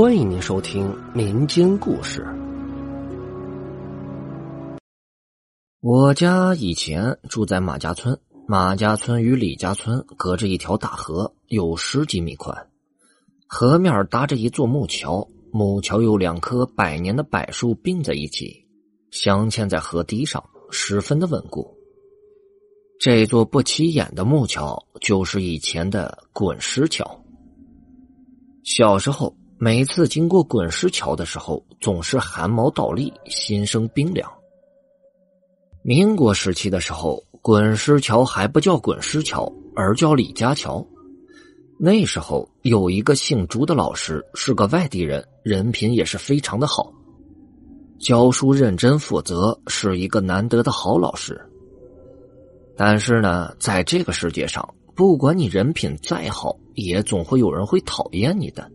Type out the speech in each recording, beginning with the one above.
欢迎您收听民间故事。我家以前住在马家村，马家村与李家村隔着一条大河，有十几米宽。河面搭着一座木桥，木桥有两棵百年的柏树并在一起，镶嵌在河堤上，十分的稳固。这座不起眼的木桥，就是以前的滚石桥。小时候。每次经过滚石桥的时候，总是汗毛倒立，心生冰凉。民国时期的时候，滚石桥还不叫滚石桥，而叫李家桥。那时候有一个姓朱的老师，是个外地人，人品也是非常的好，教书认真负责，是一个难得的好老师。但是呢，在这个世界上，不管你人品再好，也总会有人会讨厌你的。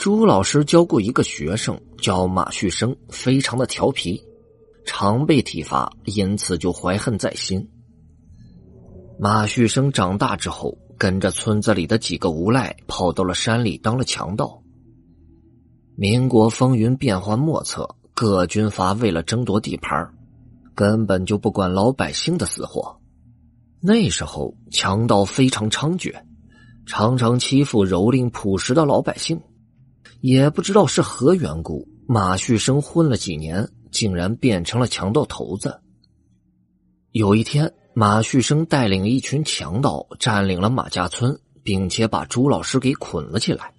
朱老师教过一个学生，叫马旭生，非常的调皮，常被体罚，因此就怀恨在心。马旭生长大之后，跟着村子里的几个无赖，跑到了山里当了强盗。民国风云变幻莫测，各军阀为了争夺地盘，根本就不管老百姓的死活。那时候强盗非常猖獗，常常欺负蹂躏朴实的老百姓。也不知道是何缘故，马旭生混了几年，竟然变成了强盗头子。有一天，马旭生带领一群强盗占领了马家村，并且把朱老师给捆了起来，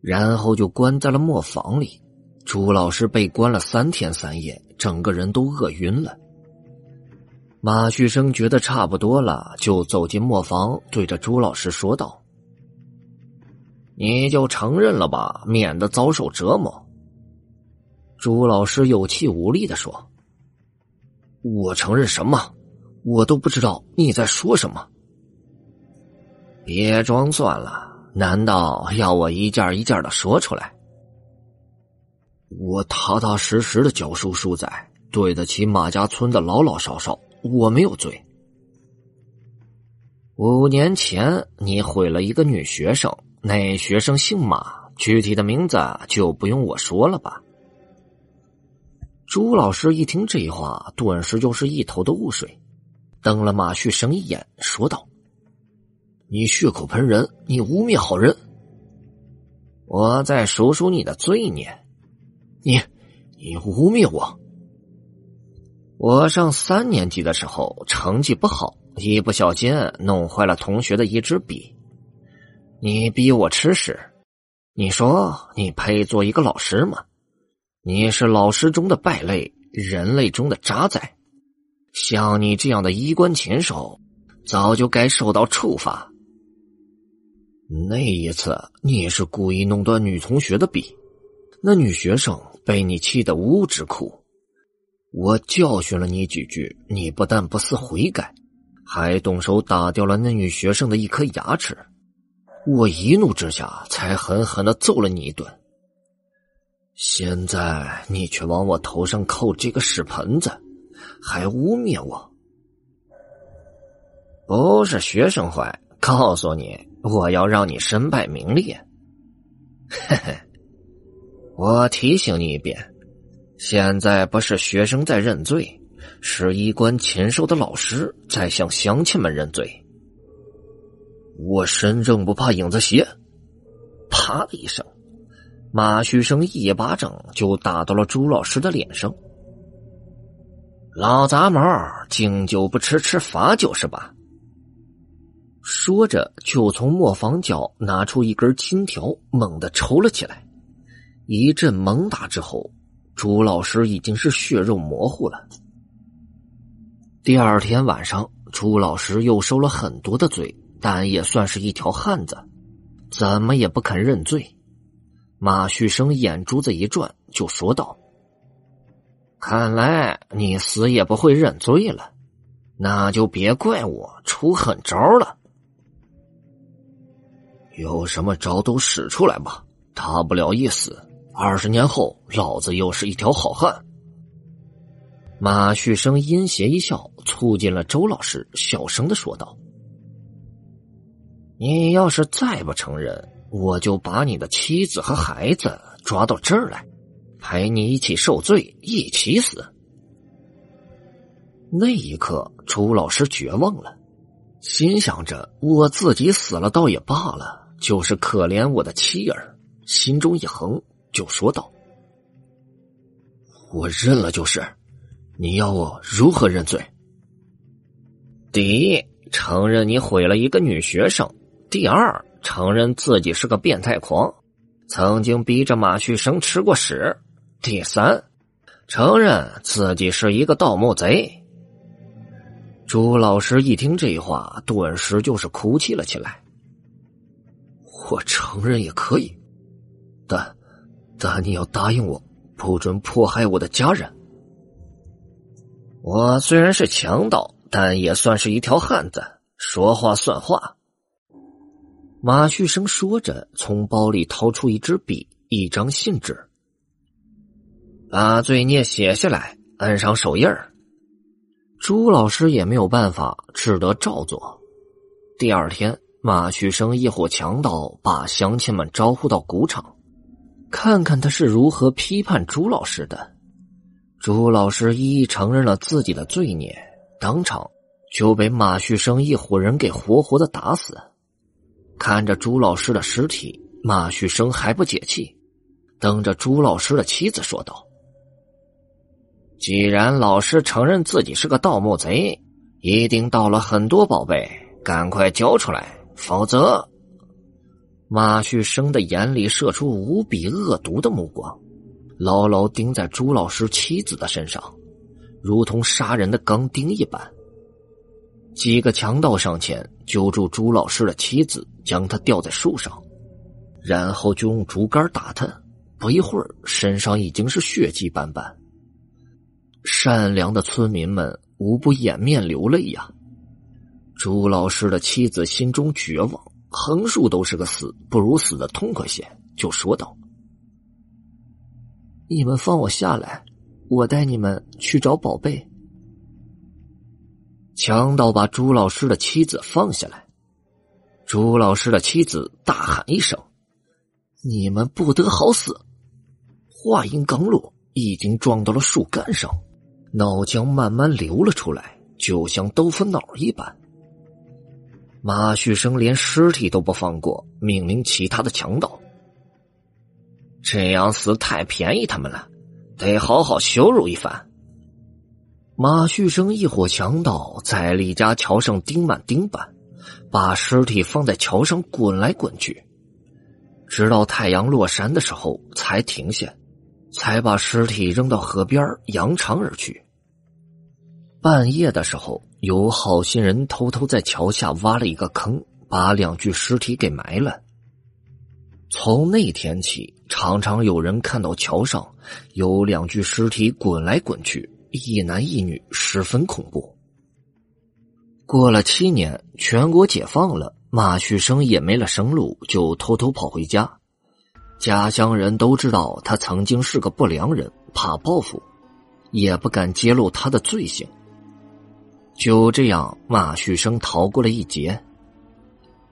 然后就关在了磨坊里。朱老师被关了三天三夜，整个人都饿晕了。马旭生觉得差不多了，就走进磨坊，对着朱老师说道。你就承认了吧，免得遭受折磨。朱老师有气无力的说：“我承认什么？我都不知道你在说什么。别装蒜了，难道要我一件一件的说出来？我踏踏实实的教书书仔，对得起马家村的老老少少，我没有罪。五年前，你毁了一个女学生。”那学生姓马，具体的名字就不用我说了吧。朱老师一听这话，顿时就是一头的雾水，瞪了马旭生一眼，说道：“你血口喷人，你污蔑好人！我再数数你的罪孽，你，你污蔑我！我上三年级的时候成绩不好，一不小心弄坏了同学的一支笔。”你逼我吃屎，你说你配做一个老师吗？你是老师中的败类，人类中的渣仔。像你这样的衣冠禽兽，早就该受到处罚。那一次你是故意弄断女同学的笔，那女学生被你气得呜呜直哭。我教训了你几句，你不但不思悔改，还动手打掉了那女学生的一颗牙齿。我一怒之下，才狠狠的揍了你一顿。现在你却往我头上扣这个屎盆子，还污蔑我。不是学生坏，告诉你，我要让你身败名裂。嘿嘿，我提醒你一遍，现在不是学生在认罪，是衣冠禽兽的老师在向乡亲们认罪。我身正不怕影子斜，啪的一声，马旭生一巴掌就打到了朱老师的脸上。老杂毛，敬酒不吃吃罚酒是吧？说着，就从磨坊角拿出一根金条，猛地抽了起来。一阵猛打之后，朱老师已经是血肉模糊了。第二天晚上，朱老师又受了很多的罪。但也算是一条汉子，怎么也不肯认罪。马旭生眼珠子一转，就说道：“看来你死也不会认罪了，那就别怪我出狠招了。有什么招都使出来吧，大不了一死，二十年后老子又是一条好汉。”马旭生阴邪一笑，促进了周老师，小声的说道。你要是再不承认，我就把你的妻子和孩子抓到这儿来，陪你一起受罪，一起死。那一刻，朱老师绝望了，心想着我自己死了倒也罢了，就是可怜我的妻儿。心中一横，就说道：“我认了，就是。你要我如何认罪？第一，承认你毁了一个女学生；第二，承认自己是个变态狂，曾经逼着马旭生吃过屎；第三，承认自己是一个盗墓贼。”朱老师一听这话，顿时就是哭泣了起来。我承认也可以，但，但你要答应我，不准迫害我的家人。我虽然是强盗，但也算是一条汉子，说话算话。马旭生说着，从包里掏出一支笔、一张信纸，把罪孽写下来，按上手印儿。朱老师也没有办法，只得照做。第二天，马旭生一伙强盗把乡亲们招呼到谷场，看看他是如何批判朱老师的。朱老师一一承认了自己的罪孽，当场就被马旭生一伙人给活活的打死。看着朱老师的尸体，马旭生还不解气，瞪着朱老师的妻子说道。既然老师承认自己是个盗墓贼，一定盗了很多宝贝，赶快交出来，否则……马旭生的眼里射出无比恶毒的目光，牢牢盯在朱老师妻子的身上，如同杀人的钢钉一般。几个强盗上前揪住朱老师的妻子，将他吊在树上，然后就用竹竿打他。不一会儿，身上已经是血迹斑斑。善良的村民们无不掩面流泪呀。朱老师的妻子心中绝望，横竖都是个死，不如死的痛快些，就说道：“你们放我下来，我带你们去找宝贝。”强盗把朱老师的妻子放下来，朱老师的妻子大喊一声：“你们不得好死！”话音刚落，已经撞到了树干上。脑浆慢慢流了出来，就像豆腐脑一般。马旭生连尸体都不放过，命令其他的强盗：“这样死太便宜他们了，得好好羞辱一番。”马旭生一伙强盗在李家桥上钉满钉板，把尸体放在桥上滚来滚去，直到太阳落山的时候才停下。才把尸体扔到河边，扬长而去。半夜的时候，有好心人偷偷在桥下挖了一个坑，把两具尸体给埋了。从那天起，常常有人看到桥上有两具尸体滚来滚去，一男一女，十分恐怖。过了七年，全国解放了，马旭生也没了生路，就偷偷跑回家。家乡人都知道他曾经是个不良人，怕报复，也不敢揭露他的罪行。就这样，马旭生逃过了一劫。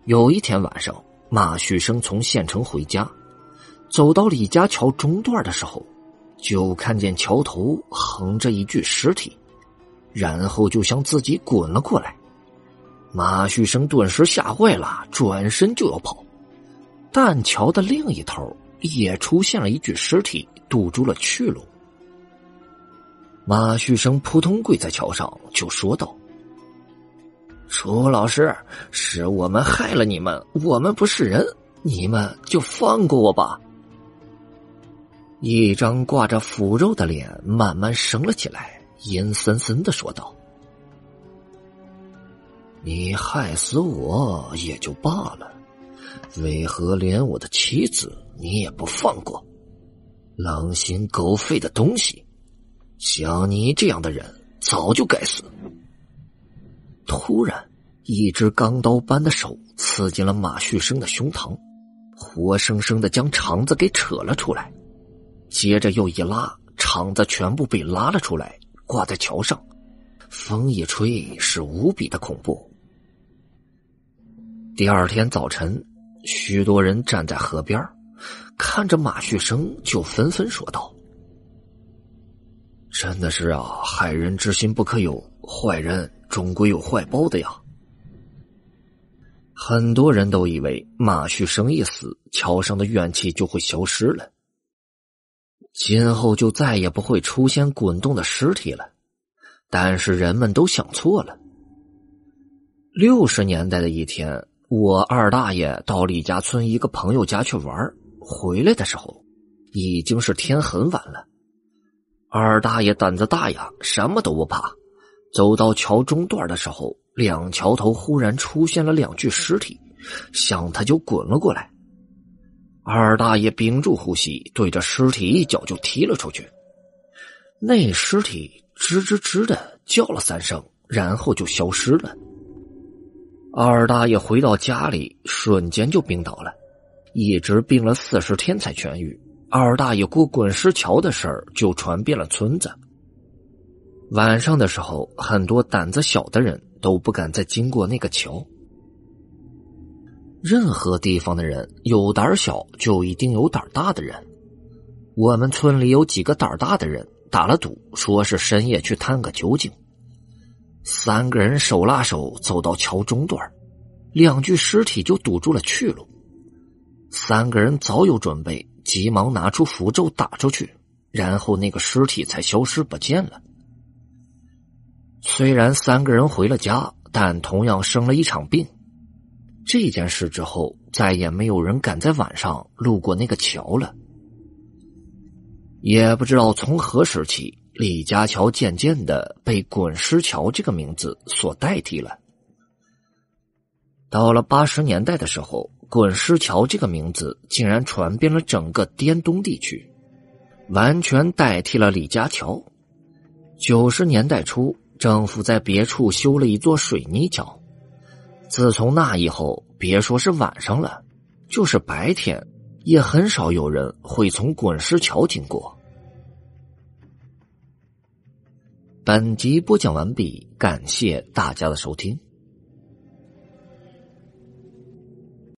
有一天晚上，马旭生从县城回家，走到李家桥中段的时候，就看见桥头横着一具尸体，然后就向自己滚了过来。马旭生顿时吓坏了，转身就要跑。但桥的另一头也出现了一具尸体，堵住了去路。马旭生扑通跪在桥上，就说道：“楚老师，是我们害了你们，我们不是人，你们就放过我吧。”一张挂着腐肉的脸慢慢升了起来，阴森森的说道：“你害死我也就罢了。”为何连我的妻子你也不放过？狼心狗肺的东西！像你这样的人早就该死。突然，一只钢刀般的手刺进了马旭生的胸膛，活生生的将肠子给扯了出来。接着又一拉，肠子全部被拉了出来，挂在桥上。风一吹，是无比的恐怖。第二天早晨。许多人站在河边看着马旭生，就纷纷说道：“真的是啊，害人之心不可有，坏人终归有坏报的呀。”很多人都以为马旭生一死，桥上的怨气就会消失了，今后就再也不会出现滚动的尸体了。但是人们都想错了。六十年代的一天，我二大爷到李家村一个朋友家去玩，回来的时候已经是天很晚了。二大爷胆子大呀，什么都不怕。走到桥中段的时候。两桥头忽然出现了两具尸体，向他就滚了过来。二大爷屏住呼吸，对着尸体一脚就踢了出去。那尸体吱吱吱的叫了三声，然后就消失了。二大爷回到家里，瞬间就病倒了，一直病了四十天才痊愈。二大爷过滚石桥的事儿就传遍了村子。晚上的时候，很多胆子小的人。都不敢再经过那个桥。任何地方的人有胆小，就一定有胆大的人。我们村里有几个胆大的人打了赌，说是深夜去探个究竟。三个人手拉手走到桥中段，两具尸体就堵住了去路。三个人早有准备，急忙拿出符咒打出去，然后那个尸体才消失不见了。虽然三个人回了家，但同样生了一场病。这件事之后，再也没有人敢在晚上路过那个桥了。也不知道从何时起，李家桥渐渐的被“滚石桥”这个名字所代替了。到了八十年代的时候，“滚石桥”这个名字竟然传遍了整个滇东地区，完全代替了李家桥。九十年代初。政府在别处修了一座水泥桥，自从那以后，别说是晚上了，就是白天，也很少有人会从滚石桥经过。本集播讲完毕，感谢大家的收听。